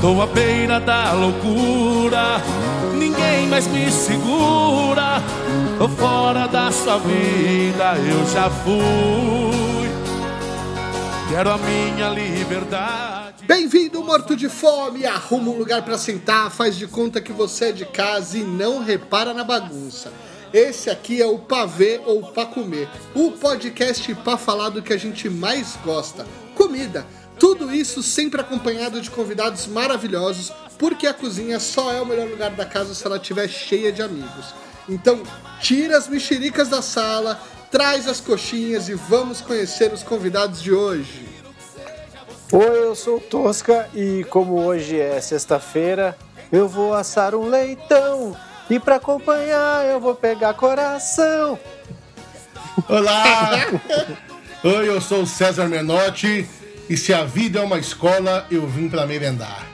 Estou à beira da loucura, ninguém mais me segura. Tô fora da sua vida, eu já fui. Quero a minha liberdade. Bem-vindo, morto de fome! Arruma um lugar para sentar, faz de conta que você é de casa e não repara na bagunça. Esse aqui é o Pavê ou Pra Comer, o podcast pra falar do que a gente mais gosta: comida. Tudo isso sempre acompanhado de convidados maravilhosos, porque a cozinha só é o melhor lugar da casa se ela estiver cheia de amigos. Então, tira as mexericas da sala, traz as coxinhas e vamos conhecer os convidados de hoje. Oi, eu sou Tosca e como hoje é sexta-feira, eu vou assar um leitão e para acompanhar eu vou pegar coração. Olá! Oi, eu sou o César Menotti e se a vida é uma escola, eu vim para merendar.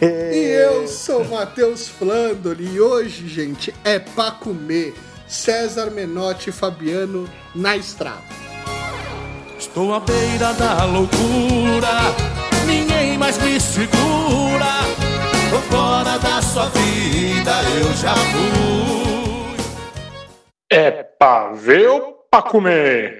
E eu sou Matheus Flandoli e hoje, gente, é pra comer César Menotti e Fabiano na estrada. Estou à beira da loucura, ninguém mais me segura. Tô fora da sua vida, eu já fui. É pra ver ou pra comer?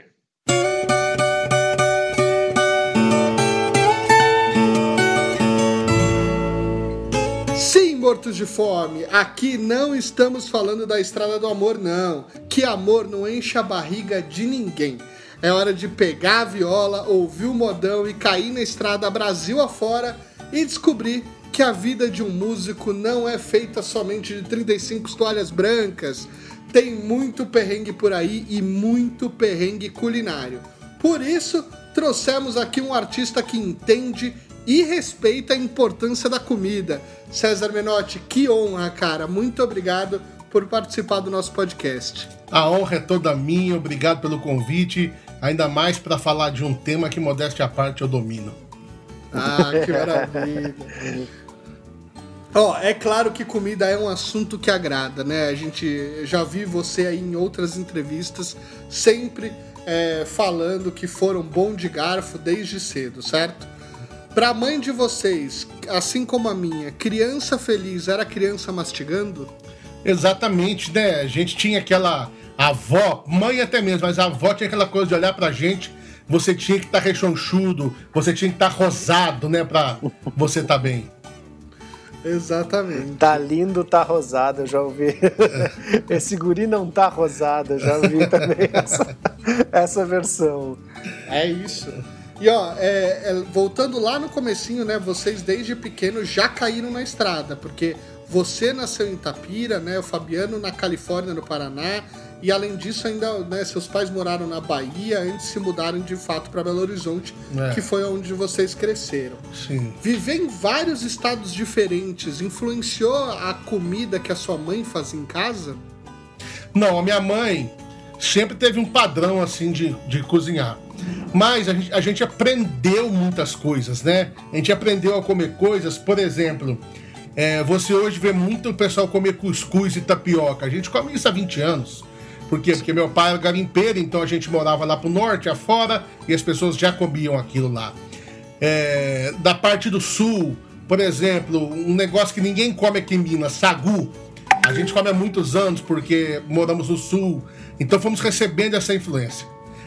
Mortos de fome, aqui não estamos falando da estrada do amor, não. Que amor não enche a barriga de ninguém. É hora de pegar a viola, ouvir o modão e cair na estrada Brasil afora e descobrir que a vida de um músico não é feita somente de 35 toalhas brancas. Tem muito perrengue por aí e muito perrengue culinário. Por isso, trouxemos aqui um artista que entende e respeita a importância da comida. César Menotti, que honra, cara. Muito obrigado por participar do nosso podcast. A honra é toda minha, obrigado pelo convite, ainda mais para falar de um tema que, modéstia à parte, eu domino. Ah, que maravilha. Ó, é claro que comida é um assunto que agrada, né? A gente já vi você aí em outras entrevistas sempre é, falando que foram bom de garfo desde cedo, certo? Pra mãe de vocês, assim como a minha, criança feliz era criança mastigando? Exatamente, né? A gente tinha aquela avó, mãe até mesmo, mas a avó tinha aquela coisa de olhar pra gente, você tinha que estar tá rechonchudo, você tinha que estar tá rosado, né? Pra você estar tá bem. Exatamente. Tá lindo, tá rosado, eu já ouvi. Esse guri não tá rosado, eu já ouvi também essa, essa versão. É isso. E ó, é, é, voltando lá no comecinho, né? Vocês desde pequeno já caíram na estrada, porque você nasceu em Itapira, né? O Fabiano na Califórnia, no Paraná. E além disso, ainda, né, seus pais moraram na Bahia antes de se mudarem de fato para Belo Horizonte, é. que foi onde vocês cresceram. Sim. Viver em vários estados diferentes influenciou a comida que a sua mãe fazia em casa? Não, a minha mãe sempre teve um padrão assim de, de cozinhar. Mas a gente, a gente aprendeu muitas coisas, né? A gente aprendeu a comer coisas, por exemplo, é, você hoje vê muito o pessoal comer cuscuz e tapioca. A gente come isso há 20 anos. Por quê? Porque meu pai era garimpeiro, então a gente morava lá pro norte, afora, e as pessoas já comiam aquilo lá. É, da parte do sul, por exemplo, um negócio que ninguém come aqui em Minas, sagu. A gente come há muitos anos porque moramos no sul, então fomos recebendo essa influência.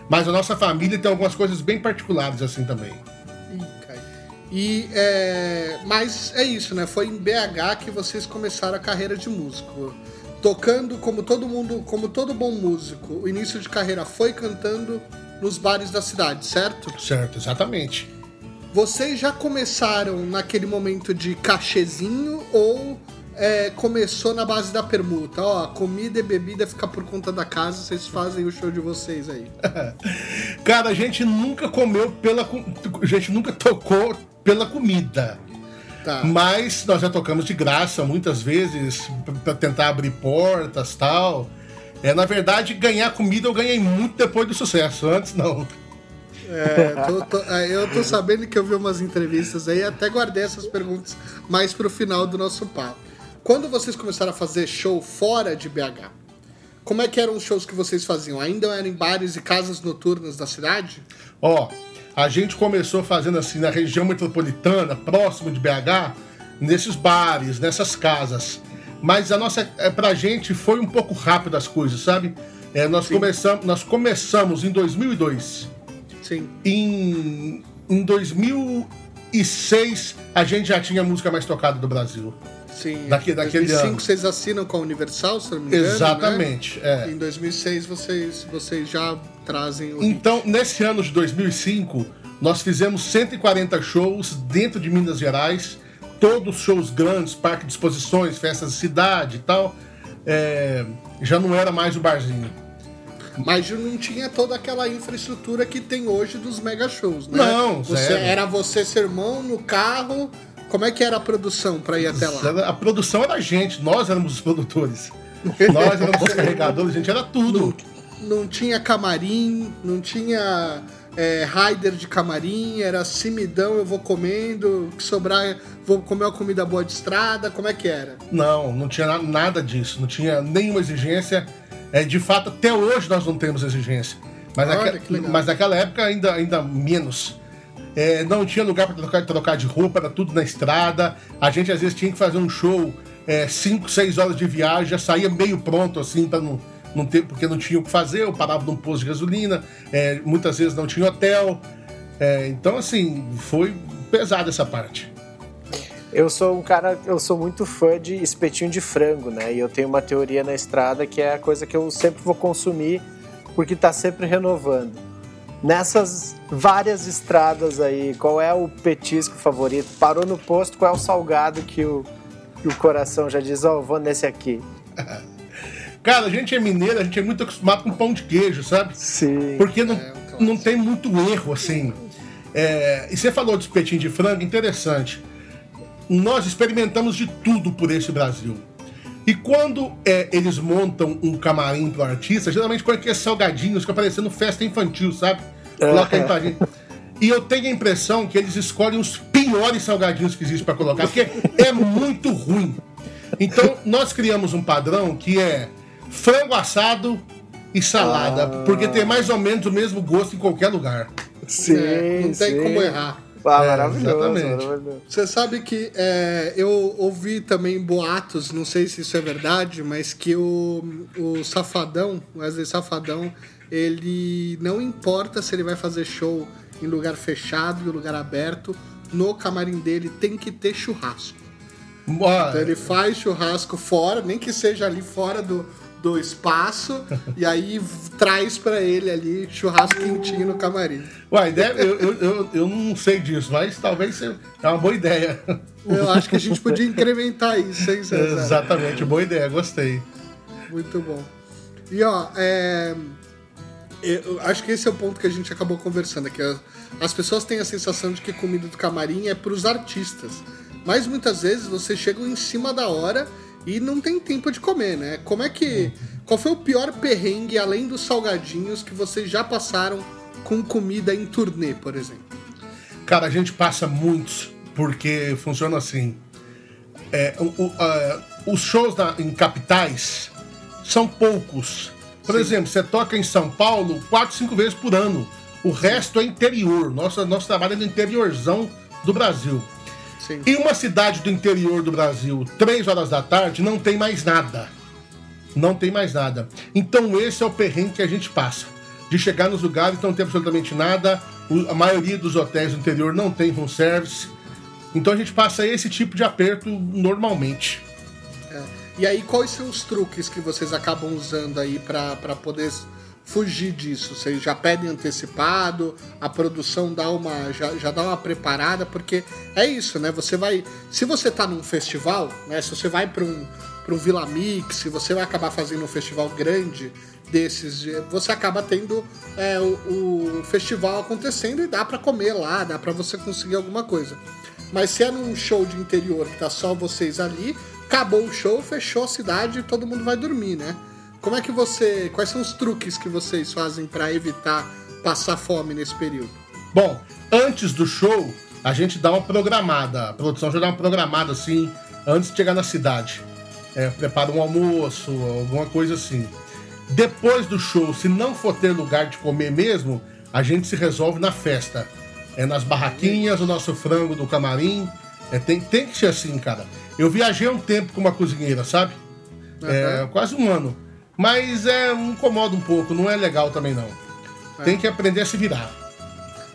Mas a nossa família tem algumas coisas bem particulares assim também. E é, mas é isso, né? Foi em BH que vocês começaram a carreira de músico tocando como todo mundo, como todo bom músico, o início de carreira foi cantando nos bares da cidade, certo? Certo, exatamente. Vocês já começaram naquele momento de cachezinho ou é, começou na base da permuta? Ó, comida e bebida fica por conta da casa, vocês fazem o show de vocês aí. Cara, a gente nunca comeu pela. A gente nunca tocou pela comida. Tá. Mas nós já tocamos de graça muitas vezes para tentar abrir portas tal. É, na verdade, ganhar comida eu ganhei muito depois do sucesso, antes não. É, tô, tô, é, eu tô sabendo que eu vi umas entrevistas aí, até guardei essas perguntas mais pro final do nosso papo. Quando vocês começaram a fazer show fora de BH, como é que eram os shows que vocês faziam? Ainda eram em bares e casas noturnas da cidade? Ó, a gente começou fazendo assim na região metropolitana, próximo de BH, nesses bares, nessas casas. Mas a nossa, é, pra gente foi um pouco rápido as coisas, sabe? É, nós, começamos, nós começamos em 2002. Sim. Em, em 2006, a gente já tinha a música mais tocada do Brasil. Sim. Daqui- daquele 2005 ano. vocês assinam com a Universal, se não me engano. Exatamente. Né? é. Em 2006 vocês, vocês já trazem o. Então, nesse ano de 2005, nós fizemos 140 shows dentro de Minas Gerais, todos shows grandes, parque de exposições, festas de cidade e tal. É, já não era mais o barzinho. Mas não tinha toda aquela infraestrutura que tem hoje dos mega shows, né? Não, você. Era você, seu irmão, no carro. Como é que era a produção pra ir até lá? A produção era a gente, nós éramos os produtores. Nós éramos os carregadores, a gente era tudo. Não tinha camarim, não tinha é, rider de camarim, era simidão, eu vou comendo, que sobrar, vou comer uma comida boa de estrada, como é que era? Não, não tinha na- nada disso, não tinha nenhuma exigência. É, de fato, até hoje nós não temos exigência. Mas, Olha, naque- mas naquela época ainda, ainda menos. É, não tinha lugar para trocar, trocar de roupa, era tudo na estrada. A gente às vezes tinha que fazer um show 5, 6 horas de viagem, já saía meio pronto assim, para não, não ter, porque não tinha o que fazer. Eu parava num posto de gasolina, é, muitas vezes não tinha hotel. É, então, assim, foi pesada essa parte. Eu sou um cara, eu sou muito fã de espetinho de frango, né? E eu tenho uma teoria na estrada que é a coisa que eu sempre vou consumir porque tá sempre renovando. Nessas várias estradas aí, qual é o petisco favorito? Parou no posto, qual é o salgado que o, que o coração já diz, ó, vou nesse aqui? Cara, a gente é mineiro, a gente é muito acostumado com pão de queijo, sabe? Sim. Porque não, É, não tem muito erro, assim. É, e você falou de espetinho de frango, interessante. Nós experimentamos de tudo por esse Brasil. E quando é, eles montam um camarim pro artista, geralmente põe aqueles salgadinhos que parecendo festa infantil, sabe? Coloca aí pra gente. E eu tenho a impressão que eles escolhem os piores salgadinhos que existem pra colocar, porque é muito ruim. Então, nós criamos um padrão que é frango assado e salada, porque tem mais ou menos o mesmo gosto em qualquer lugar. Sim, É, não tem sim. como errar. Ah, É, maravilhoso, exatamente. maravilhoso. Você sabe que é, eu ouvi também boatos, não sei se isso é verdade, mas que o, o Safadão, Wesley Safadão, ele não importa se ele vai fazer show em lugar fechado, em lugar aberto, no camarim dele tem que ter churrasco. Então ele faz churrasco fora, nem que seja ali fora do, do espaço, e aí traz pra ele ali churrasco quentinho no camarim. Uai, deve- eu, eu, eu, eu não sei disso, mas talvez seja é uma boa ideia. Eu acho que a gente podia incrementar isso, hein, César? Exatamente, boa ideia, gostei. Muito bom. E ó, é, eu acho que esse é o ponto que a gente acabou conversando, é que a- as pessoas têm a sensação de que comida do camarim é para os artistas, mas muitas vezes você chega em cima da hora e não tem tempo de comer, né? Como é que, qual foi o pior perrengue além dos salgadinhos que vocês já passaram com comida em turnê, por exemplo? Cara, a gente passa muitos, porque funciona assim. É, o- o- a- os shows na- em capitais são poucos. Por exemplo, você toca em São Paulo quatro, cinco vezes por ano. O resto é interior. Nossa, nosso trabalho é no interiorzão do Brasil. Sim. Em uma cidade do interior do Brasil, três horas da tarde, não tem mais nada. Não tem mais nada. Então esse é o perrengue que a gente passa. De chegar nos lugares e não tem absolutamente nada. A maioria dos hotéis do interior não tem room service. Então a gente passa esse tipo de aperto normalmente. É. E aí, quais são os truques que vocês acabam usando aí pra poder fugir disso? Vocês já pedem antecipado, a produção dá uma, já, já dá uma preparada, porque é isso, né? Você vai. Se você tá num festival, né? Se você vai pra um, pra um Vila Mix, se você vai acabar fazendo um festival grande desses, você acaba tendo é, o, o festival acontecendo e dá pra comer lá, dá pra você conseguir alguma coisa. Mas se é num show de interior que tá só vocês ali, acabou o show, fechou a cidade e todo mundo vai dormir, né? Como é que você. Quais são os truques que vocês fazem pra evitar passar fome nesse período? Bom, antes do show, a gente dá uma programada. A produção já dá uma programada assim, antes de chegar na cidade. É, prepara um almoço, alguma coisa assim. Depois do show, se não for ter lugar de comer mesmo, a gente se resolve na festa. é nas barraquinhas, o nosso frango do camarim. É, tem, tem que ser assim, cara. Eu viajei um tempo com uma cozinheira, sabe? É, quase um ano. Mas é um incomoda um pouco, não é legal também não. Tem que aprender a se virar.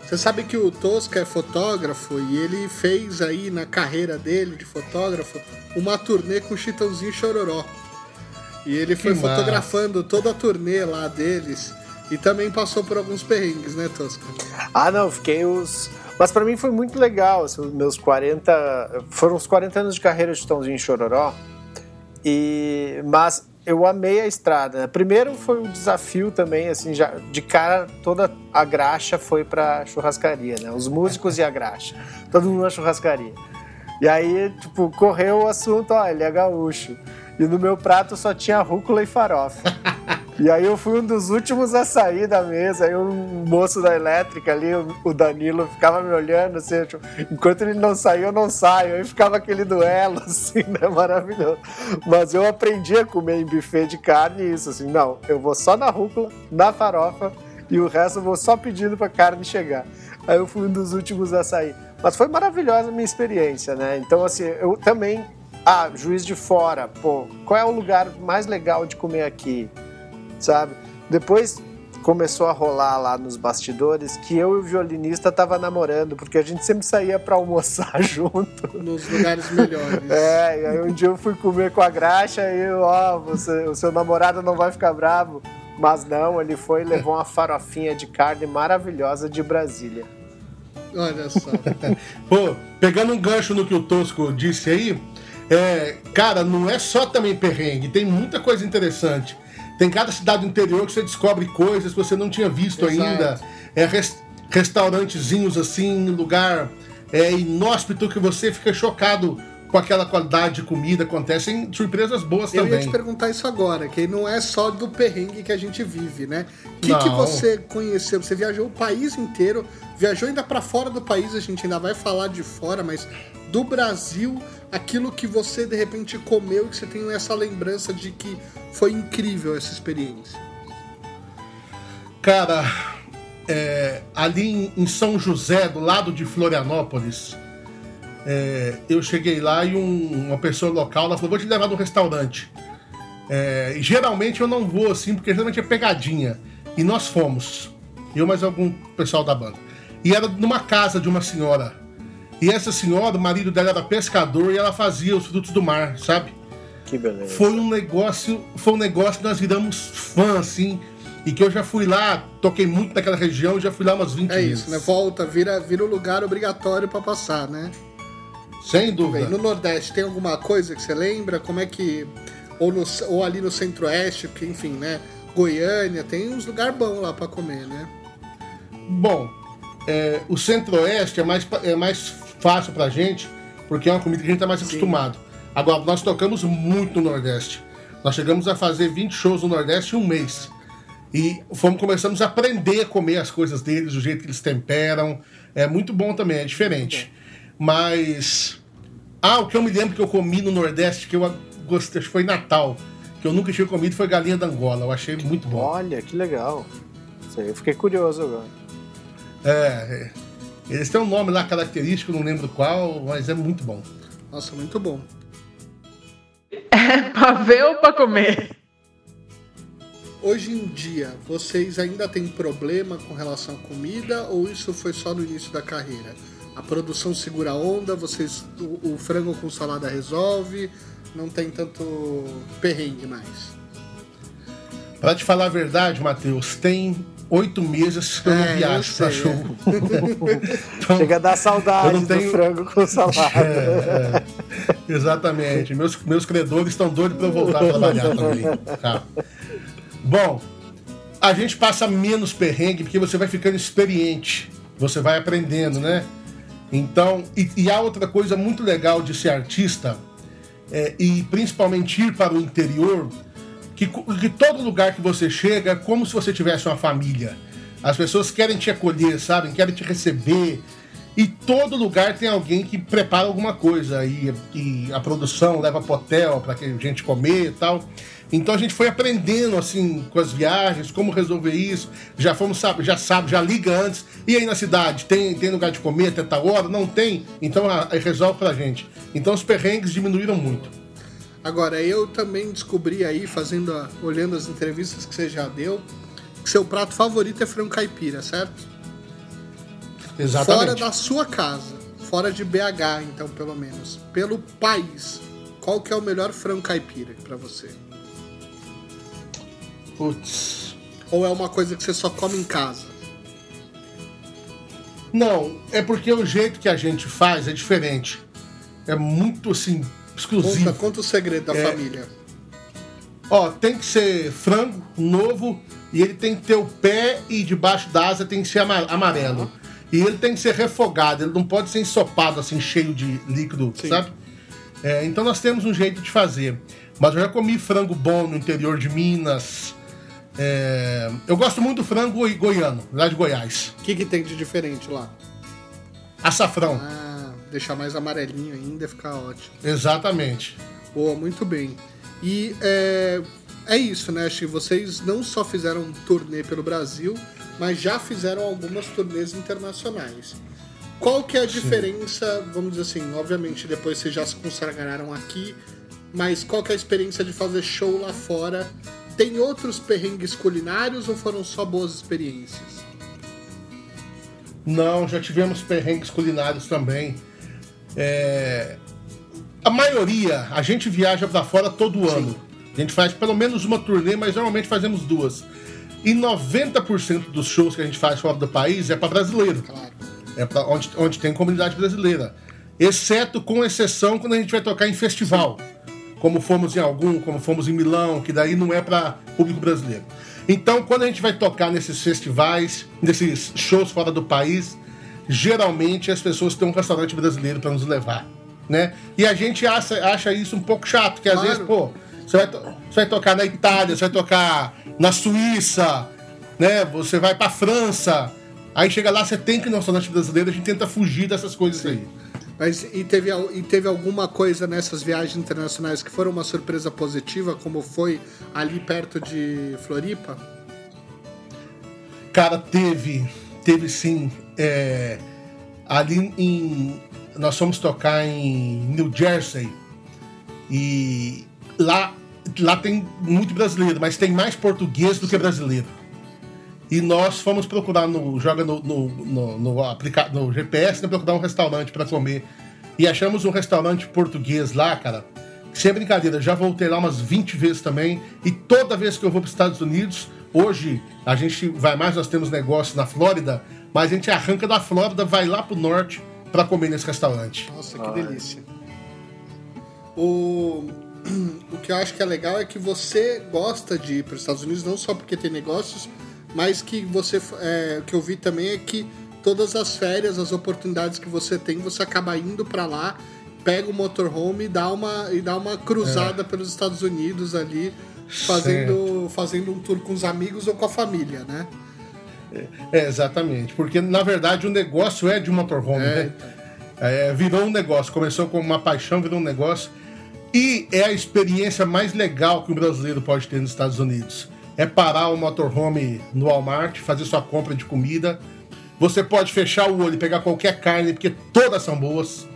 Você sabe que o Tosca é fotógrafo e ele fez aí na carreira dele de fotógrafo uma turnê com o Chitãozinho Chororó. E ele foi Que massa. fotografando toda a turnê lá deles e também passou por alguns perrengues, né, Tosca? Ah, não, fiquei os. Mas pra mim foi muito legal. assim, os meus 40. Foram os 40 anos de carreira de Tãozinho Chororó. E... Mas eu amei a estrada. Primeiro foi um desafio também, assim, já de cara toda a graxa foi pra churrascaria, né? Os músicos e a graxa. Todo mundo na churrascaria. E aí, tipo, correu o assunto, ó, ele é gaúcho. E no meu prato só tinha rúcula e farofa. E aí eu fui um dos últimos a sair da mesa. Aí um moço da elétrica ali, o Danilo, ficava me olhando assim, tipo, enquanto ele não saiu, eu não saio. Aí ficava aquele duelo, assim, né? Maravilhoso. Mas eu aprendi a comer em buffet de carne isso, assim, não, eu vou só na rúcula, na farofa, e o resto eu vou só pedindo pra carne chegar. Aí eu fui um dos últimos a sair. Mas foi maravilhosa a minha experiência, né? Então, assim, eu também. Ah, juiz de fora, pô, qual é o lugar mais legal de comer aqui? Sabe? Depois começou a rolar lá nos bastidores que eu e o violinista tava namorando, porque a gente sempre saía pra almoçar junto. Nos lugares melhores. É, e aí um dia eu fui comer com a graxa e eu, ó, você, o seu namorado não vai ficar bravo. Mas não, ele foi e levou uma farofinha de carne maravilhosa de Brasília. Olha só. Pô, pegando um gancho no que o Tosco disse aí, é, cara, não é só também perrengue, tem muita coisa interessante. Tem cada cidade do interior que você descobre coisas que você não tinha visto Exato. ainda. É res- restaurantezinhos assim, lugar é, inóspito que você fica chocado com aquela qualidade de comida. Acontecem surpresas boas Eu ia também. te perguntar isso agora, que não é só do perrengue que a gente vive, né? O que, que você conheceu? Você viajou o país inteiro, viajou ainda pra fora do país, a gente ainda vai falar de fora, mas do Brasil, aquilo que você de repente comeu e que você tem essa lembrança de que foi incrível essa experiência. Cara, é, ali em São José, do lado de Florianópolis, é, eu cheguei lá e um- uma pessoa local ela falou: vou te levar no restaurante. É, e geralmente eu não vou assim, porque geralmente é pegadinha. E nós fomos. Eu mais algum pessoal da banda. E era numa casa de uma senhora. E essa senhora, o marido dela era pescador e ela fazia os frutos do mar, sabe? Que beleza. foi um negócio, foi um negócio que nós viramos fã, assim, e que eu já fui lá, toquei muito naquela região, já fui lá umas 20 É vezes. isso, né? Volta, vira, vira o lugar obrigatório pra passar, né? Sem Bem, dúvida. no Nordeste tem alguma coisa que você lembra? Como é que. Ou, no, ou ali no Centro-Oeste, porque enfim, né? Goiânia, tem uns lugares bons lá pra comer, né? Bom, é, o Centro-Oeste é mais, é mais fácil pra gente, porque é uma comida que a gente tá mais acostumado. Agora, nós tocamos muito no Nordeste. Nós chegamos a fazer 20 shows no Nordeste em um mês. E fomos, começamos a aprender a comer as coisas deles, o jeito que eles temperam. É muito bom também, é diferente. Mas. Ah, o que eu me lembro que eu comi no Nordeste, que eu gostei, acho que foi Natal, que eu nunca tinha comido, foi galinha da Angola. Eu achei muito bom. Olha, que legal. Isso aí, eu fiquei curioso agora. É, é. eles têm um nome lá característico, não lembro qual, mas é muito bom. Nossa, muito bom. É pra ver ou pra comer? Hoje em dia, vocês ainda têm problema com relação à comida ou isso foi só no início da carreira? A produção segura a onda, vocês o, o frango com salada resolve, não tem tanto perrengue mais. Pra te falar a verdade, Matheus, tem oito meses que eu É, não eu viajo pra show. Então, Chega a dar saudade não tenho- do frango com salada. é, é, exatamente. Meus, meus credores estão doidos pra eu voltar a trabalhar também. tá? Bom, a gente passa menos perrengue porque você vai ficando experiente. Você vai aprendendo, né? Então, e, e há outra coisa muito legal de ser artista, é, e principalmente ir para o interior, que, que todo lugar que você chega é como se você tivesse uma família. As pessoas querem te acolher, sabem? Querem te receber. E todo lugar tem alguém que prepara alguma coisa e, e a produção leva pro hotel para que a gente comer e tal. Então a gente foi aprendendo assim com as viagens, como resolver isso. Já fomos, sabe, já sabe, já liga antes. E aí na cidade, tem, tem lugar de comer até tal hora? Não tem? Então a, a resolve pra gente. Então os perrengues diminuíram muito. Agora, eu também descobri aí, fazendo a- olhando as entrevistas que você já deu, que seu prato favorito é frango caipira, certo? Exatamente. Fora da sua casa, fora de BH, então, pelo menos. Pelo país, qual que é o melhor frango caipira pra você? Putz. Ou é uma coisa que você só come em casa? Não, é porque o jeito que a gente faz é diferente. É muito assim, exclusivo. Conta, conta o segredo da É. família. Ó, tem que ser frango, novo, e ele tem que ter o pé e debaixo da asa tem que ser ama- amarelo. E ele tem que ser refogado, ele não pode ser ensopado assim, cheio de líquido, Sim. sabe? É, então nós temos um jeito de fazer. Mas eu já comi frango bom no interior de Minas. É, eu gosto muito do frango goi- goiano, lá de Goiás. O que, que tem de diferente lá? Açafrão, Ah, deixar mais amarelinho ainda fica ótimo. exatamente. Boa, muito bem. E é, é isso, né? Acho que vocês não só fizeram um turnê pelo Brasil, mas já fizeram algumas turnês internacionais. Qual que é a diferença, vamos dizer assim, obviamente depois vocês já se consagraram aqui, mas qual que é a experiência de fazer show lá fora? Tem outros perrengues culinários ou foram só boas experiências? Não, já tivemos perrengues culinários também. É, A maioria, a gente viaja pra fora todo ano. A gente faz pelo menos uma turnê, mas normalmente fazemos duas. E 90% dos shows que a gente faz fora do país é para brasileiro. Claro. É pra onde, onde tem comunidade brasileira. Exceto, com exceção, quando a gente vai tocar em festival. Como fomos em algum, como fomos em Milão, que daí não é para público brasileiro. Então, quando a gente vai tocar nesses festivais, nesses shows fora do país, geralmente as pessoas têm um restaurante brasileiro para nos levar. Né? E a gente acha, acha isso um pouco chato, que às Claro. vezes, pô, você vai, você vai tocar na Itália, você vai tocar na Suíça, né? Você vai pra França. Aí chega lá, você tem que ir no restaurante brasileiro, a gente tenta fugir dessas coisas aí. Mas e teve, e teve alguma coisa nessas viagens internacionais que foram uma surpresa positiva, como foi ali perto de Floripa? Cara, teve, teve sim. é, ali em. Nós fomos tocar em New Jersey. E lá, lá tem muito brasileiro, mas tem mais português do que brasileiro. E nós fomos procurar no. Joga no, no, no, no, aplica, no GPS, né, procurar um restaurante para comer. E achamos um restaurante português lá, cara. Sem brincadeira, já voltei lá umas 20 vezes também. E toda vez que eu vou para os Estados Unidos, hoje a gente vai mais, nós temos negócio na Flórida, mas a gente arranca da Flórida, vai lá pro norte para comer nesse restaurante. Nossa, que delícia. O, o que eu acho que é legal é que você gosta de ir para os Estados Unidos, não só porque tem negócios, mas que você. É, o que eu vi também é que todas as férias, as oportunidades que você tem, você acaba indo para lá, pega o motorhome e dá uma, e dá uma cruzada pelos Estados Unidos ali, fazendo, fazendo um tour com os amigos ou com a família, né? É, exatamente. Porque na verdade o negócio é de motorhome, É, né? É, virou um negócio. Começou como uma paixão, virou um negócio. E é a experiência mais legal que um brasileiro pode ter nos Estados Unidos. É parar o motorhome no Walmart, fazer sua compra de comida. Você pode fechar o olho e pegar qualquer carne, porque todas são boas.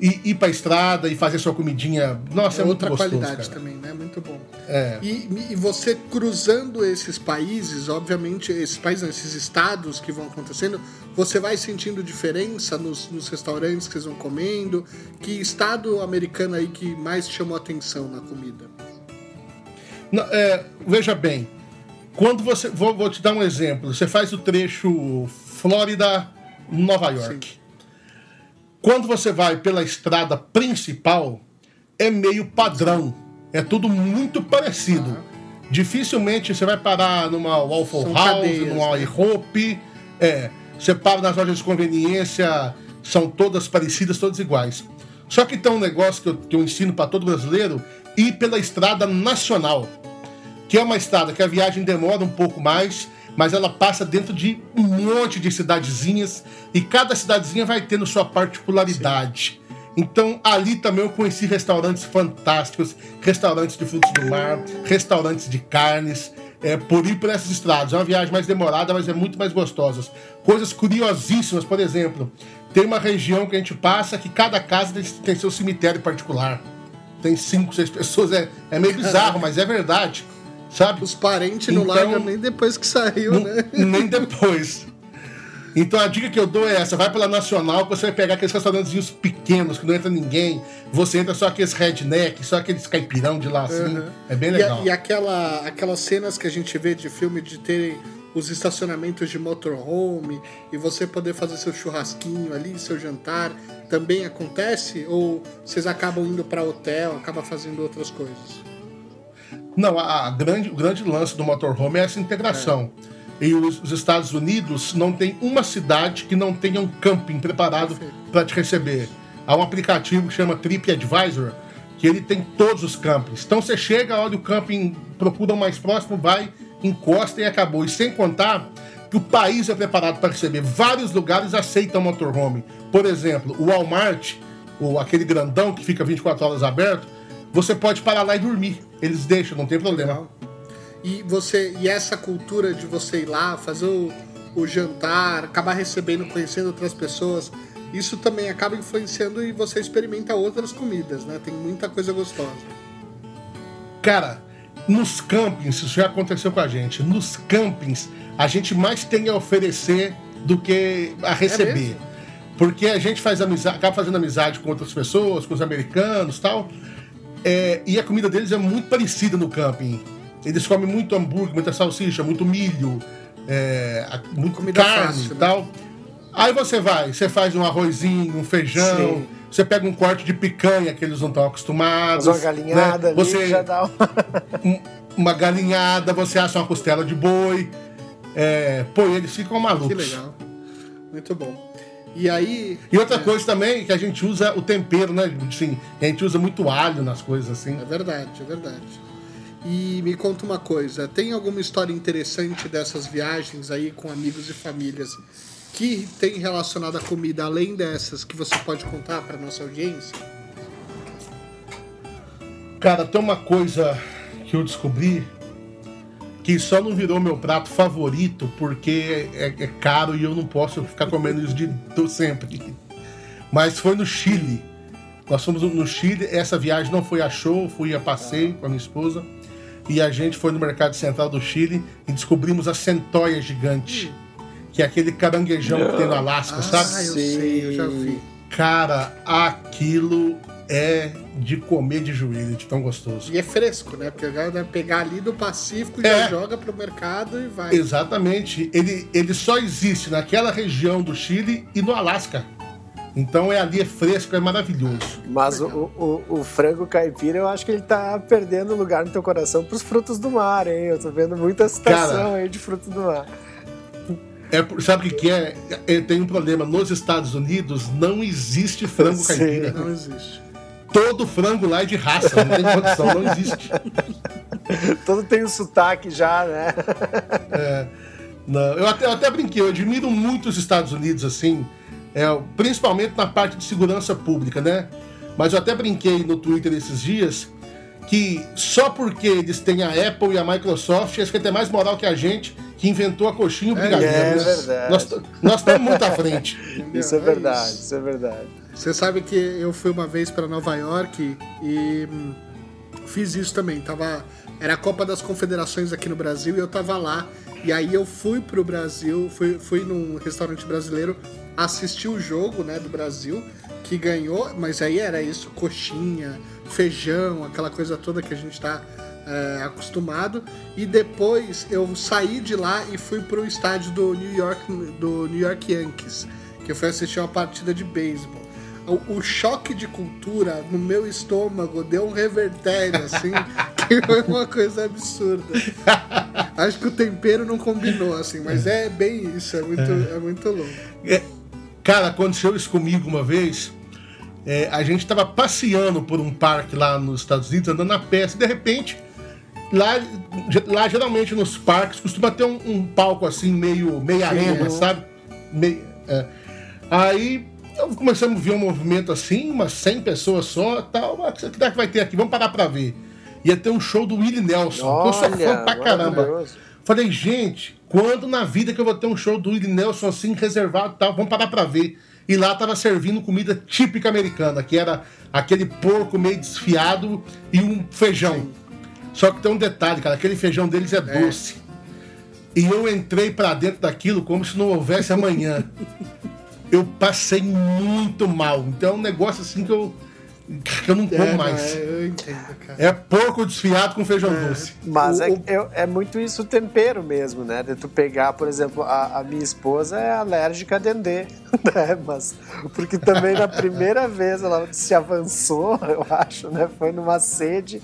E ir pra estrada e fazer sua comidinha. Nossa, É é, outra gostoso, qualidade cara. também, né? Muito bom. É. E, e você cruzando esses países, obviamente, esses países, não, esses estados que vão acontecendo, você vai sentindo diferença nos, nos restaurantes que vocês vão comendo? Que estado americano aí que mais chamou atenção na comida? Não, é, veja bem, quando você. Vou, vou te dar um exemplo. Você faz o trecho Flórida-Nova York. Quando você vai pela estrada principal, é meio padrão. É tudo muito parecido. Dificilmente você vai parar numa Waffle São House, cadeias, numa né? iHope. É, você para nas lojas de conveniência, são todas parecidas, todas iguais. Só que tem um negócio que eu, que eu ensino para todo brasileiro: ir pela estrada nacional que é uma estrada que a viagem demora um pouco mais, mas ela passa dentro de um monte de cidadezinhas e cada cidadezinha vai tendo sua particularidade. Então ali também eu conheci restaurantes fantásticos, restaurantes de frutos do mar, restaurantes de carnes, é, por ir por essas estradas. É uma viagem mais demorada, mas é muito mais gostosa. Coisas curiosíssimas, por exemplo, tem uma região que a gente passa que cada casa tem, tem seu cemitério particular. Tem cinco, seis pessoas. É, é meio bizarro, mas é verdade. Sabe? Os parentes não Então- largam nem depois que saiu, Não- né? Nem depois. Então a dica que eu dou é essa: vai pela Nacional, que você vai pegar aqueles restaurantezinhos pequenos que não entra ninguém. Você entra só aqueles redneck, só aqueles caipirão de lá assim. Uhum. É bem E, a- legal. e aquela, aquelas cenas que a gente vê de filme de terem os estacionamentos de motorhome e você poder fazer seu churrasquinho ali, seu jantar, também acontece? Ou vocês acabam indo para hotel, acabam fazendo outras coisas? Não, a, a grande, o grande lance do motorhome é essa integração. E os, os Estados Unidos não tem uma cidade que não tenha um camping preparado para te receber. Há um aplicativo que chama TripAdvisor, que ele tem todos os campings. Então você chega, olha o camping, procura o mais próximo, vai, encosta e acabou. E sem contar que o país é preparado para receber. Vários lugares aceitam motorhome. Por exemplo, o Walmart, ou aquele grandão que fica 24 horas aberto, você pode parar lá e dormir. Eles deixam, não tem problema. Legal. E você e essa cultura de você ir lá, fazer o, o jantar, acabar recebendo, conhecendo outras pessoas, isso também acaba influenciando e você experimenta outras comidas, né? Tem muita coisa gostosa. Cara, nos campings, isso já aconteceu com a gente. Nos campings, a gente mais tem a oferecer do que a receber. mesmo? Porque a gente faz amizade, acaba fazendo amizade com outras pessoas, com os americanos tal. É, e a comida deles é muito parecida no camping. Eles comem muito hambúrguer, muita salsicha, muito milho, é, muito Comida carne fácil, e né? tal. Aí você vai, você faz um arrozinho, um feijão, Sim. você pega um corte de picanha que eles não estão acostumados. Faz uma galinhada né? Você já dá uma... um- uma galinhada, você assa uma costela de boi. É, pô, eles ficam malucos. Que legal. Muito bom. E aí. E outra coisa também, que a gente usa o tempero, né? Assim, a gente usa muito alho nas coisas, assim. É verdade, é verdade. E me conta uma coisa, tem alguma história interessante dessas viagens aí com amigos e famílias que tem relacionado à comida, além dessas que você pode contar para nossa audiência? Cara, tem uma coisa que eu descobri que só não virou meu prato favorito porque é, é caro e eu não posso ficar comendo isso de to- sempre. Mas foi no Chile. Nós fomos no Chile, essa viagem não foi a show, fui a passeio com a minha esposa. E a gente foi no mercado central do Chile e descobrimos a centoia gigante. Que é aquele caranguejão que tem no Alasca, ah, sabe? eu sei, eu já vi. Cara, aquilo é de comer de joelho, de tão gostoso. E é fresco, né? Porque o cara vai pegar ali do Pacífico e É. já joga pro mercado e vai. Exatamente. Ele, ele só existe naquela região do Chile e no Alasca. Então é ali, é fresco, é maravilhoso. Mas o, o, o frango caipira, eu acho que ele tá perdendo lugar no teu coração pros frutos do mar, hein? Eu tô vendo muita citação Cara. aí de frutos do mar. É, sabe o que, que é? é? Tem um problema. Nos Estados Unidos não existe frango Sim. caipira. Não existe. Todo frango lá é de raça, não tem condição, não existe. Todo tem o sotaque já, né? Não, eu até, eu até brinquei, eu admiro muito os Estados Unidos, assim, é, principalmente na parte de segurança pública, né? Mas eu até brinquei no Twitter esses dias que só porque eles têm a Apple e a Microsoft, eles querem ter mais moral que a gente, que inventou a coxinha e o brigadeiro. é Nós- verdade. Nós Nós estamos muito à frente. Isso é verdade, isso. isso é verdade. Você sabe que eu fui uma vez para Nova York e hum, fiz isso também. Tava, era a Copa das Confederações aqui no Brasil e eu tava lá. E aí eu fui pro Brasil, fui, fui num restaurante brasileiro assistir o jogo né, do Brasil, que ganhou, mas aí era isso, coxinha, feijão, aquela coisa toda que a gente tá é, acostumado. E depois eu saí de lá e fui pro estádio do New York, do New York Yankees, que eu fui assistir uma partida de beisebol. O, o choque de cultura no meu estômago deu um revertério, assim, que foi uma coisa absurda. Acho que o tempero não combinou, assim, mas é bem isso, é muito, é. muito louco. É, cara, aconteceu isso comigo uma vez. É, a gente estava passeando por um parque lá nos Estados Unidos, andando a pé, e de repente lá, lá geralmente nos parques costuma ter um, um palco assim, meio, meio arena, é. sabe? Meio, é. Aí eu começamos a ver um movimento assim, umas 100 pessoas só, tal. O que será que vai ter aqui? Vamos parar pra ver. Ia ter um show do Willie Nelson, que eu sou fã pra caramba. Falei, gente, quando na vida que eu vou ter um show do Willie Nelson assim, reservado e tal, vamos parar pra ver. E lá tava servindo comida típica americana, que era aquele porco meio desfiado e um feijão. Só que tem um detalhe, cara, aquele feijão deles é doce. E eu entrei pra dentro daquilo como se não houvesse amanhã. eu passei muito mal. Então é um negócio assim que eu, eu não como É, mais. é, eu entendo, cara. É porco desfiado com feijão doce. Mas O- é, é muito isso o tempero mesmo, né? De tu pegar, por exemplo, a, a minha esposa é alérgica a dendê, né? Mas porque também na primeira vez ela se avançou, eu acho, né? Foi numa sede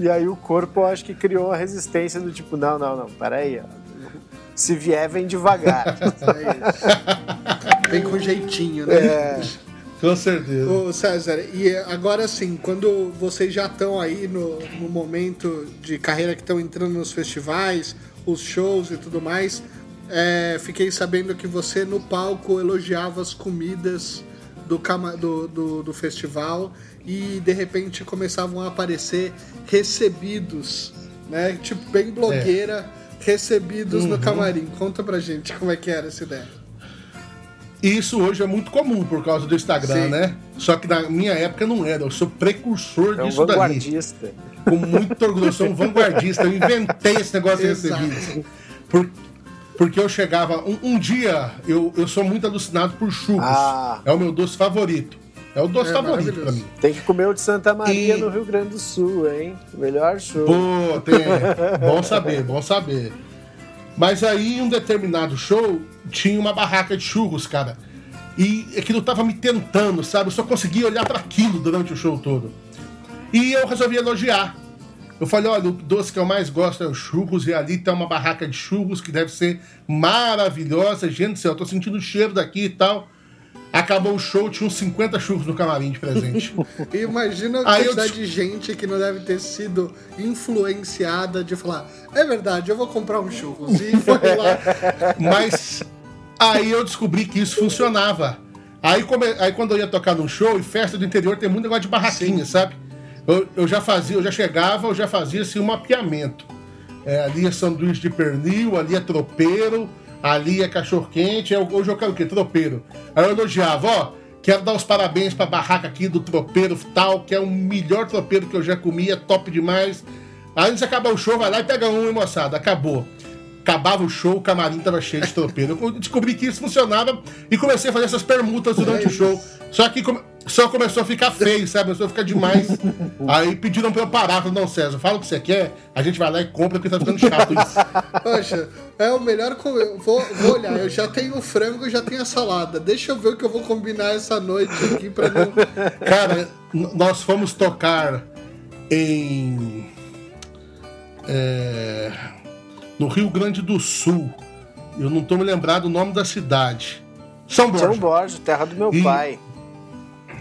e aí o corpo eu acho que criou uma resistência do tipo, não, não, não, peraí, ó. se vier vem devagar. É isso. Vem com jeitinho, né? É. Com certeza. Ô César, e agora assim, quando vocês já estão aí no, no momento de carreira que estão entrando nos festivais, os shows e tudo mais, é, fiquei sabendo que você no palco elogiava as comidas do, do, do, do festival e de repente começavam a aparecer recebidos, né? Tipo, bem blogueira, recebidos no camarim. Conta pra gente como é que era essa ideia. Isso hoje é muito comum por causa do Instagram, Sim. né? Só que na minha época não era. Eu sou precursor É um disso daí. vanguardista. Com muito orgulho. Eu sou um vanguardista. Eu inventei esse negócio de Exato. recebidos. Por- porque eu chegava. Um, um dia, eu, eu sou muito alucinado por churros. Ah. É o meu doce favorito. É o doce É favorito pra mim. Tem que comer o de Santa Maria E- no Rio Grande do Sul, hein? Melhor show. Pô, tem. bom saber, bom saber. Mas aí, em um determinado show, tinha uma barraca de churros, cara. E aquilo tava me tentando, sabe? Eu só conseguia olhar para aquilo durante o show todo. E eu resolvi elogiar. Eu falei, olha, o doce que eu mais gosto é o churros, e ali tem uma barraca de churros que deve ser maravilhosa. Gente do céu, eu tô sentindo o cheiro daqui e tal. Acabou o show, tinha uns 50 churros no camarim de presente. Imagina a Aí eu quantidade de gente que não deve ter sido influenciada de falar, é verdade, eu vou comprar um churros. E foi lá. Mas aí eu descobri que isso funcionava. Aí, come- aí quando eu ia tocar num show, e festa do interior tem muito negócio de barraquinha, sabe? Eu, eu já fazia, eu já chegava, eu já fazia assim, um mapeamento. É, ali é sanduíche de pernil, ali é tropeiro, ali é cachorro-quente, eu- hoje eu quero o quê? Tropeiro. Aí eu elogiava, ó, quero dar os parabéns pra barraca aqui do tropeiro tal, que é o melhor tropeiro que eu já comi, é top demais. Aí antes de acabar o show, vai lá e pega um, hein, moçada, acabou. Acabava o show, o camarim tava cheio de tropeiro. Eu descobri que isso funcionava e comecei a fazer essas permutas durante o show. Só que só começou a ficar feio, sabe? Começou a ficar demais. Aí pediram pra eu parar. Falaram, não, César, fala o que você quer, a gente vai lá e compra, porque tá ficando chato isso. Poxa, é o melhor. co- eu Vou, vou olhar, eu já tenho o frango e já tenho a salada. Deixa eu ver o que eu vou combinar essa noite aqui pra não. Cara, nós fomos tocar em. é, no Rio Grande do Sul. Eu não tô me lembrado o nome da cidade. São Borja. São Borja, terra do meu E- pai.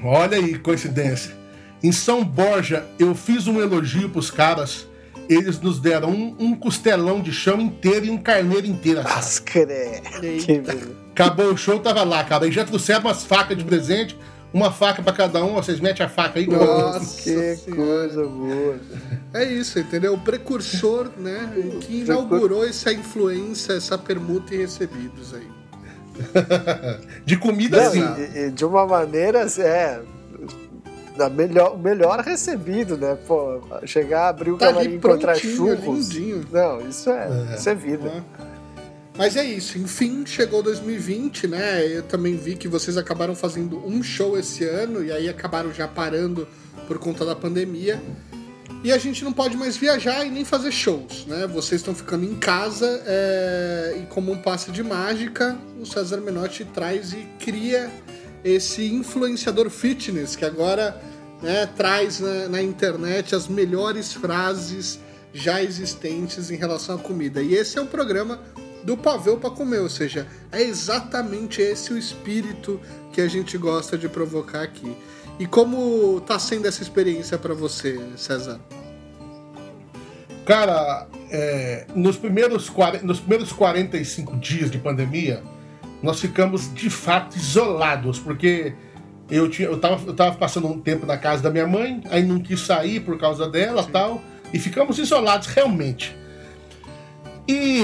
Olha aí, coincidência. Em São Borja, eu fiz um elogio pros caras. Eles nos deram um, um costelão de chão inteiro e um carneiro inteiro. beleza. Acabou o show, tava lá, cara. E já trouxeram umas facas de presente. Uma faca pra cada um. Vocês metem a faca aí. Nossa Que Senhora. coisa boa. É isso, entendeu? O precursor, né? Que inaugurou essa influência, essa permuta e recebidos aí. De comida, Não, sim. e- e de uma maneira, é. Da melhor, melhor recebido, né? Pô, chegar, abrir o Tá camarim e encontrar churros. lindinho. Não, isso é, isso é vida. né? Mas é isso, enfim, chegou 2020, né? Eu também vi que vocês acabaram fazendo um show esse ano e aí acabaram já parando por conta da pandemia. E a gente não pode mais viajar e nem fazer shows, né? Vocês estão ficando em casa é, e como um passe de mágica, o César Menotti traz e cria esse influenciador fitness que agora né, traz na, na internet as melhores frases já existentes em relação à comida. E esse é o programa do pavê para comer, ou seja, é exatamente esse o espírito que a gente gosta de provocar aqui. E como tá sendo essa experiência para você, César? Cara, é, nos, primeiros, nos primeiros 45 dias de pandemia, nós ficamos de fato isolados, porque eu, tinha, eu, tava, eu tava passando um tempo na casa da minha mãe, aí não quis sair por causa dela tal, e ficamos isolados realmente. E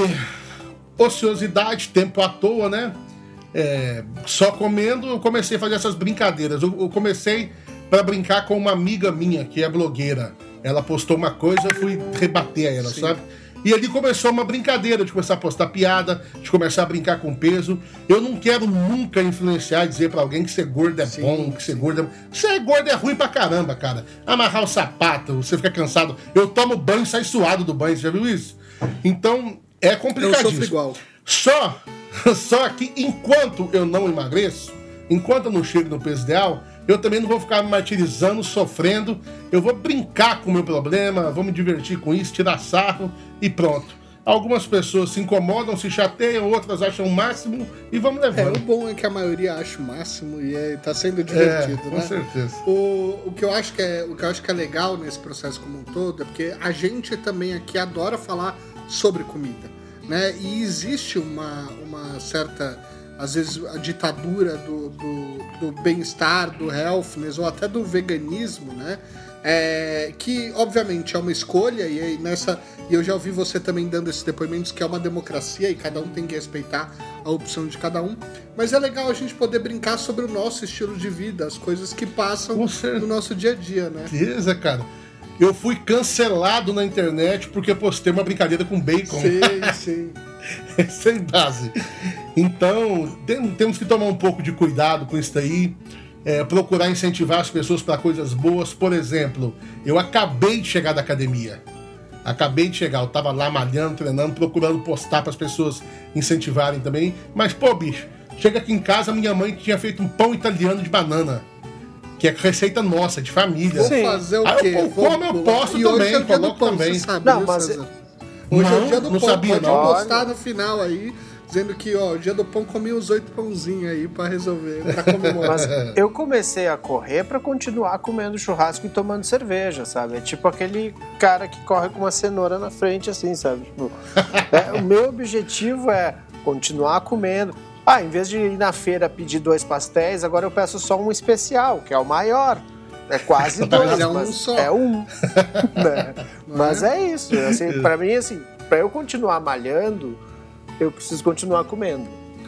ociosidade, tempo à toa, né? É, só comendo, eu comecei a fazer essas brincadeiras. Eu, eu comecei para brincar com uma amiga minha, que é blogueira. Ela postou uma coisa, eu fui rebater a ela, Sim. sabe? E ali começou uma brincadeira de começar a postar piada, de começar a brincar com peso. Eu não quero nunca influenciar e dizer pra alguém que ser gordo é Sim, bom, que ser gordo é. Ser gordo é ruim pra caramba, cara. Amarrar o sapato, você fica cansado. Eu tomo banho e saio suado do banho, você já viu isso? Então, é Eu complicadíssimo. sofro igual. Só, só que enquanto eu não emagreço, enquanto eu não chego no peso ideal, eu também não vou ficar me martirizando, sofrendo. Eu vou brincar com o meu problema, vou me divertir com isso, tirar sarro e pronto. Algumas pessoas se incomodam, se chateiam, outras acham o máximo e vamos É, o bom é que a maioria acha o máximo e é, tá sendo É, divertido, com né? certeza. O, o, que eu acho que é, o que eu acho que é legal nesse processo como um todo é porque a gente também aqui adora falar sobre comida, né? E existe uma, uma certa, às vezes, a ditadura do, do, do bem-estar, do healthness ou até do veganismo, né? É, que obviamente é uma escolha e aí nessa e eu já ouvi você também dando esses depoimentos que é uma democracia e cada um tem que respeitar a opção de cada um mas é legal a gente poder brincar sobre o nosso estilo de vida as coisas que passam no nosso dia a dia né Beleza, cara. Eu fui cancelado na internet porque postei uma brincadeira com bacon. sim sim sem base. Então, tem- temos que tomar um pouco de cuidado com isso daí. é, procurar incentivar as pessoas para coisas boas. Por exemplo, eu acabei de chegar da academia. Acabei de chegar, eu tava lá malhando, treinando, procurando postar para as pessoas incentivarem também. Mas, pô, bicho, chega aqui em casa, minha mãe tinha feito um pão italiano de banana. Que é receita nossa, de família. vou Sim. fazer o Ah, eu- quê? eu Vou- como, eu posto e hoje também, é o dia do coloco pão, também. você sabe, Não, viu, mas- César? Hoje é Não, o dia do não pão, sabia, pode não. postar no final aí, dizendo que, ó, o dia do pão comi uns oito pãozinhos aí pra resolver, pra comemorar. Mas eu comecei a correr pra continuar comendo churrasco e tomando cerveja, sabe? É tipo aquele cara que corre com uma cenoura na frente, assim, sabe? Tipo, é, o meu objetivo é continuar comendo. Ah, em vez de ir na feira pedir dois pastéis, agora eu peço só um especial, que é o maior. É quase dois, Mas é um mas só. É um. né? Mas é? é isso. Assim, pra mim, assim, pra eu continuar malhando, eu preciso continuar comendo.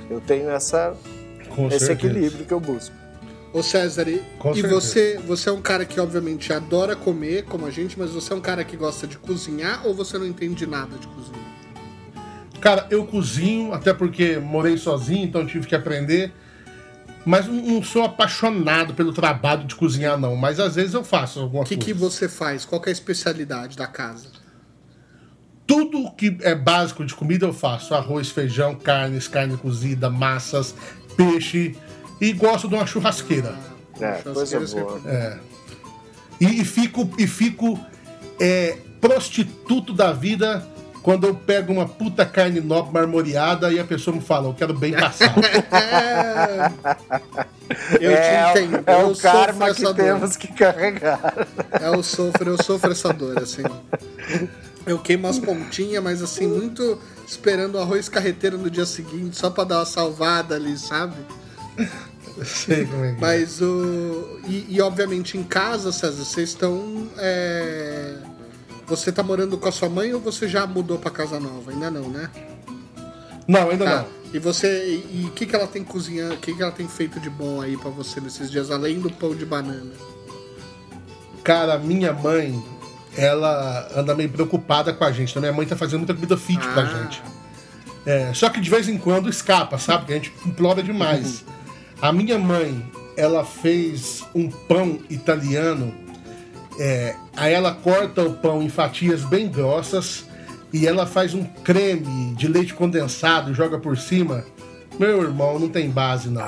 Eu tenho essa, Com esse certeza. equilíbrio que eu busco. Ô César, e, e você, você é um cara que obviamente adora comer, como a gente, mas você é um cara que gosta de cozinhar ou você não entende de nada de cozinha? Cara, eu cozinho, até porque morei sozinho, então tive que aprender. Mas não- sou apaixonado pelo trabalho de cozinhar, não. Mas às vezes eu faço alguma O que, coisa. que você faz? Qual que é a especialidade da casa? Tudo que é básico de comida eu faço. Arroz, feijão, carnes, carne cozida, massas, peixe. E gosto de uma churrasqueira. É, coisa Churrasqueira boa. É. E, e fico, e fico é, prostituto da vida quando eu pego uma puta carne nobre marmoreada e a pessoa me fala, eu quero bem passado. É... Eu é, te entendo. é eu o karma sofro que essa dor. temos que carregar. É, eu sofro, eu sofro essa dor, assim. Eu queimo as pontinhas, mas assim, muito esperando o arroz carreteiro no dia seguinte, só pra dar uma salvada ali, sabe? Sei como é que é. Mas o. E, e, obviamente em casa, César, vocês estão. é, Você tá morando com a sua mãe ou você já mudou pra casa nova? Ainda não, né? Não, ainda Tá. não. E você. E o que, que ela tem cozinhando? O que, que ela tem feito de bom aí pra você nesses dias, além do pão de banana? Cara, minha mãe, ela anda meio preocupada com a gente. né? Minha mãe tá fazendo muita comida fit pra Ah. gente. É, só que de vez em quando escapa, sabe? Porque a gente implora demais. A minha mãe, ela fez um pão italiano. É, aí ela corta o pão em fatias bem grossas e ela faz um creme de leite condensado e joga por cima. Meu irmão, não tem base não.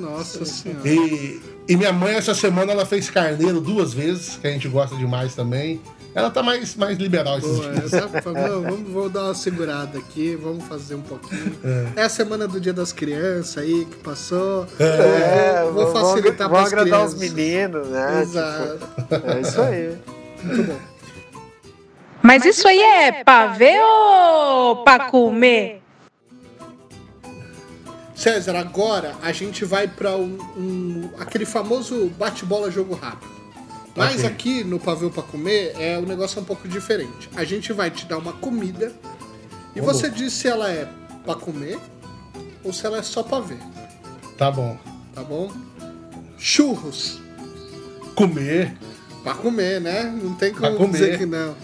Nossa senhora. E, e minha mãe, essa semana, ela fez carneiro duas vezes, que a gente gosta demais também. Ela tá mais, mais liberal esses Pô, dias. essa, não, vamos, vamos dar uma segurada aqui, vamos fazer um pouquinho. É, a semana do Dia das Crianças aí que passou. É, vou, vou vão- facilitar para as agradar os crianças. meninos, né? Exato. Tipo, é isso aí. Muito bom. Mas isso aí é pra ver ou pra comer? César, agora a gente vai para um, um- aquele famoso bate-bola jogo rápido. Mas Ok. aqui no Pavê para Comer é um negócio um pouco diferente. A gente vai te dar uma comida e Vamos. você diz se ela é para comer ou se ela é só para ver, Tá bom. tá bom? Churros, Comer. para comer, né? Não tem como comer. dizer que não.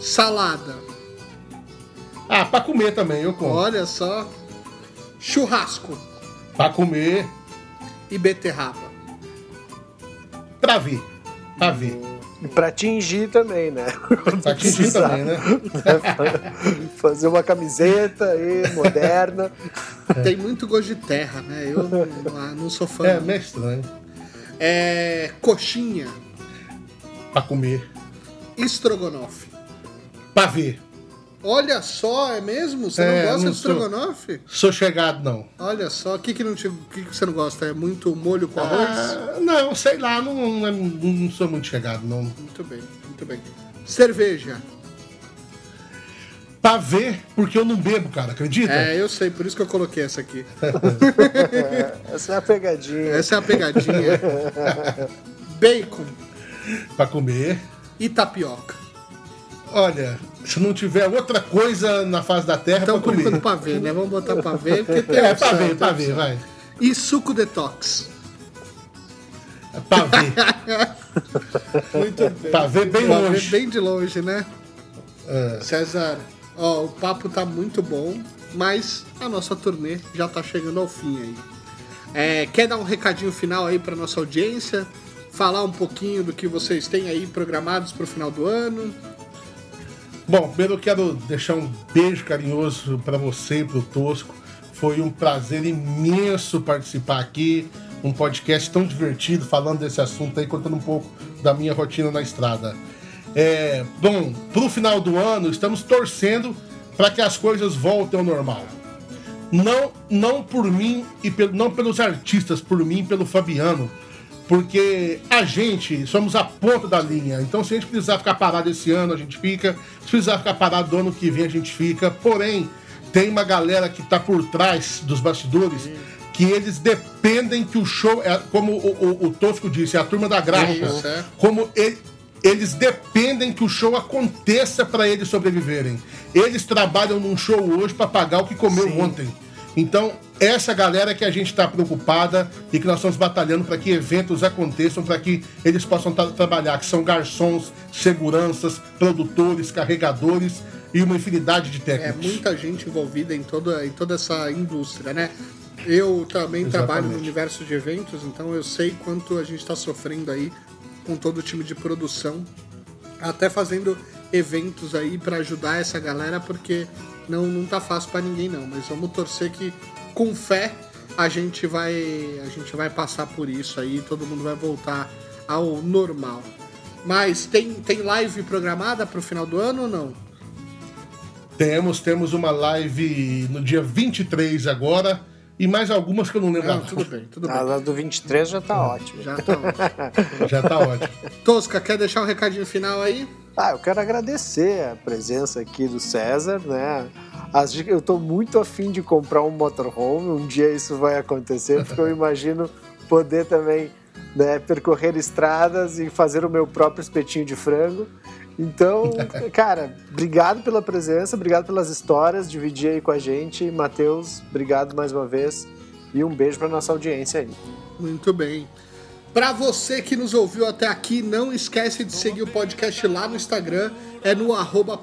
Salada, Ah, pra comer também, eu como. olha só. Churrasco Pra comer, e beterraba. pra ver. Pra ver. E pra atingir também, né? Pra atingir também, né? Fazer uma camiseta aí, moderna. Tem muito gosto de terra, né? Eu não, não sou fã. É, meio estranho. É, coxinha, Pra comer. estrogonofe. Pra ver. Olha só, é mesmo? Você É, não gosta não de estrogonofe? Sou chegado, não. Olha só, o que, que, não te, o que, que você não gosta? É muito molho com arroz? Ah, não, sei lá, não, não, não sou muito chegado, não. Muito bem, muito bem. Cerveja. Pra ver, porque eu não bebo, cara, acredita? É, eu sei, por isso que eu coloquei essa aqui. Essa é a pegadinha. Essa é a pegadinha. Bacon Pra comer. e tapioca. Olha, se não tiver outra coisa na face da terra, Então, pra comer. ver, né? Vamos botar pra ver, porque tem É, opção, pra ver, tem pra opção. ver, vai. E suco detox. Pra ver. Muito bem. Pra ver bem Pra ver longe. bem de longe, né? É. César, ó, o papo tá muito bom, mas a nossa turnê já tá chegando ao fim aí. É, quer dar um recadinho final aí pra nossa audiência? Falar um pouquinho do que vocês têm aí programados pro final do ano? Bom, primeiro eu quero deixar um beijo carinhoso pra você e pro Tosco. Foi um prazer imenso participar aqui. Um podcast tão divertido, falando desse assunto aí, contando um pouco da minha rotina na estrada. É, bom, pro final do ano, estamos torcendo para que as coisas voltem ao normal. Não, não por mim e pel- não pelos artistas, por mim e pelo Fabiano. Porque a gente somos a ponta da linha. Então, se a gente precisar ficar parado esse ano, a gente fica. Se precisar ficar parado do ano que vem, a gente fica. Porém, tem uma galera que tá por trás dos bastidores que eles dependem que o show. É, como o, o- o Tosco disse, é a turma da graxa. Isso, é. Como ele- eles dependem que o show aconteça para eles sobreviverem. Eles trabalham num show hoje para pagar o que comeu ontem. Então, essa galera que a gente está preocupada e que nós estamos batalhando para que eventos aconteçam, para que eles possam tra- trabalhar, que são garçons, seguranças, produtores, carregadores e uma infinidade de É técnicos. muita gente envolvida em toda, em toda essa indústria, né? Eu também Exatamente. trabalho no universo de eventos, então eu sei quanto a gente está sofrendo aí com todo o time de produção, até fazendo eventos aí para ajudar essa galera, porque não, não tá fácil para ninguém não, mas vamos torcer que com fé a gente vai a gente vai passar por isso aí, todo mundo vai voltar ao normal. Mas tem, tem live programada para o final do ano ou não? Temos, temos uma live no dia 23 agora e mais algumas que eu não lembro. Não, agora. tudo bem, tudo bem. A do 23 já tá ótimo. Já tá ótimo. Já tá ótimo. Tosca, quer deixar um recadinho final aí? Ah, eu quero agradecer a presença aqui do César, né? Eu tô muito afim de comprar um motorhome, um dia isso vai acontecer, porque eu imagino poder também né, percorrer estradas e fazer o meu próprio espetinho de frango. Então, cara, obrigado pela presença, obrigado pelas histórias, dividir aí com a gente. Matheus, obrigado mais uma vez e um beijo pra nossa audiência aí. Muito bem. Pra você que nos ouviu até aqui, não esquece de seguir o podcast lá no Instagram, é no arroba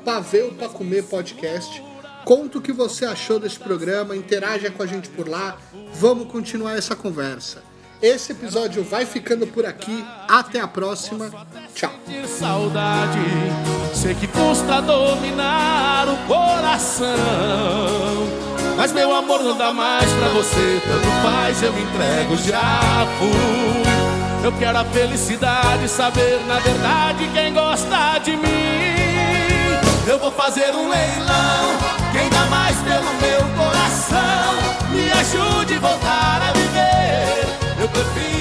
Podcast. Conta o que você achou desse programa, interaja com a gente por lá, vamos continuar essa conversa. Esse episódio vai ficando por aqui, até a próxima, tchau. de saudade. Sei que custa dominar o coração. Mas meu amor não dá mais pra você. Tanto faz, eu me entrego, já fui. Eu quero a felicidade, saber na verdade quem gosta de mim. Eu vou fazer um leilão pelo meu coração. Me ajude a voltar a viver. Eu prefiro.